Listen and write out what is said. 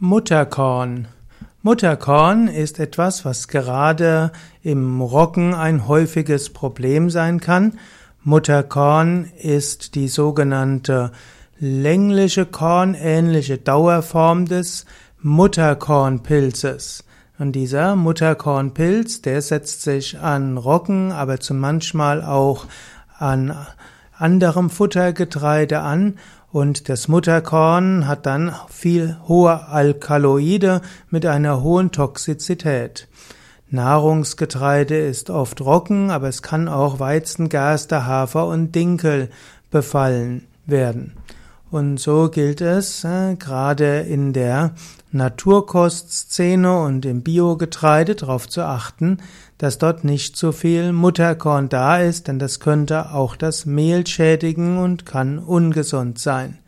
Mutterkorn. Mutterkorn ist etwas, was gerade im Roggen ein häufiges Problem sein kann. Mutterkorn ist die sogenannte längliche kornähnliche Dauerform des Mutterkornpilzes. Und dieser Mutterkornpilz, der setzt sich an Roggen, aber zu manchmal auch an anderem Futtergetreide an und das Mutterkorn hat dann viel hohe Alkaloide mit einer hohen Toxizität. Nahrungsgetreide ist oft trocken, aber es kann auch Weizen, Gerste, Hafer und Dinkel befallen werden. Und so gilt es, äh, gerade in der Naturkostszene und im Biogetreide darauf zu achten, dass dort nicht zu viel Mutterkorn da ist, denn das könnte auch das Mehl schädigen und kann ungesund sein.